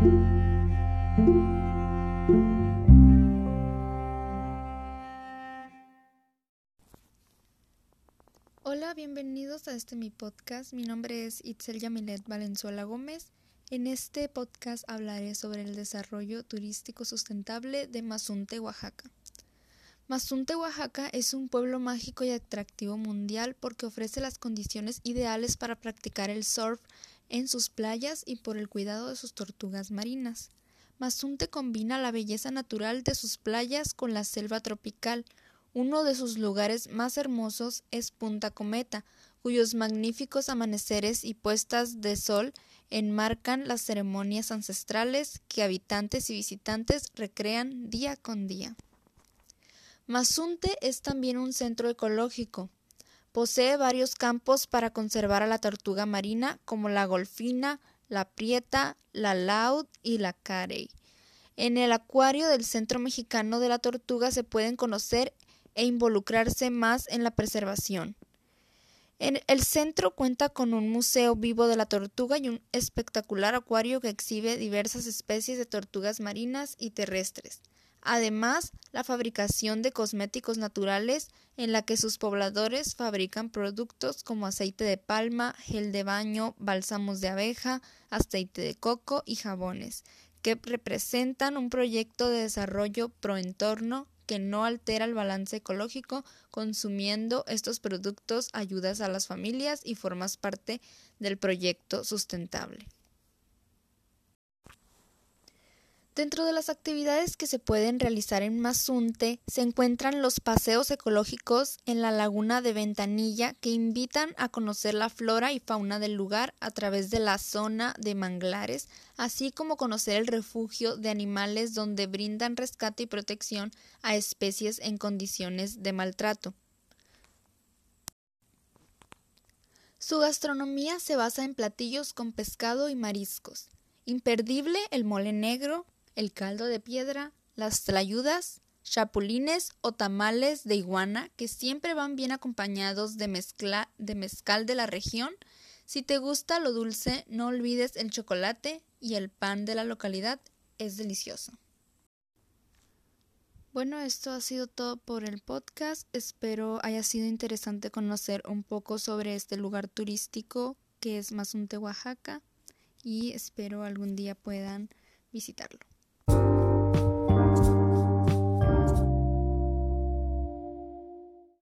Hola, bienvenidos a este mi podcast. Mi nombre es Itzel Yamilet Valenzuela Gómez. En este podcast hablaré sobre el desarrollo turístico sustentable de Mazunte, Oaxaca. Mazunte, Oaxaca es un pueblo mágico y atractivo mundial porque ofrece las condiciones ideales para practicar el surf, en sus playas y por el cuidado de sus tortugas marinas. Mazunte combina la belleza natural de sus playas con la selva tropical. Uno de sus lugares más hermosos es Punta Cometa, cuyos magníficos amaneceres y puestas de sol enmarcan las ceremonias ancestrales que habitantes y visitantes recrean día con día. Mazunte es también un centro ecológico. Posee varios campos para conservar a la tortuga marina como la golfina, la prieta, la laud y la carey. En el acuario del Centro Mexicano de la Tortuga se pueden conocer e involucrarse más en la preservación. En el centro cuenta con un museo vivo de la tortuga y un espectacular acuario que exhibe diversas especies de tortugas marinas y terrestres. Además, la fabricación de cosméticos naturales en la que sus pobladores fabrican productos como aceite de palma, gel de baño, bálsamos de abeja, aceite de coco y jabones, que representan un proyecto de desarrollo pro entorno que no altera el balance ecológico, consumiendo estos productos ayudas a las familias y formas parte del proyecto sustentable. Dentro de las actividades que se pueden realizar en Mazunte se encuentran los paseos ecológicos en la laguna de Ventanilla que invitan a conocer la flora y fauna del lugar a través de la zona de manglares, así como conocer el refugio de animales donde brindan rescate y protección a especies en condiciones de maltrato. Su gastronomía se basa en platillos con pescado y mariscos. Imperdible el mole negro, el caldo de piedra, las tlayudas, chapulines o tamales de iguana que siempre van bien acompañados de, de mezcal de la región. Si te gusta lo dulce, no olvides el chocolate y el pan de la localidad, es delicioso. Bueno, esto ha sido todo por el podcast. Espero haya sido interesante conocer un poco sobre este lugar turístico que es Mazunte, Oaxaca, y espero algún día puedan visitarlo.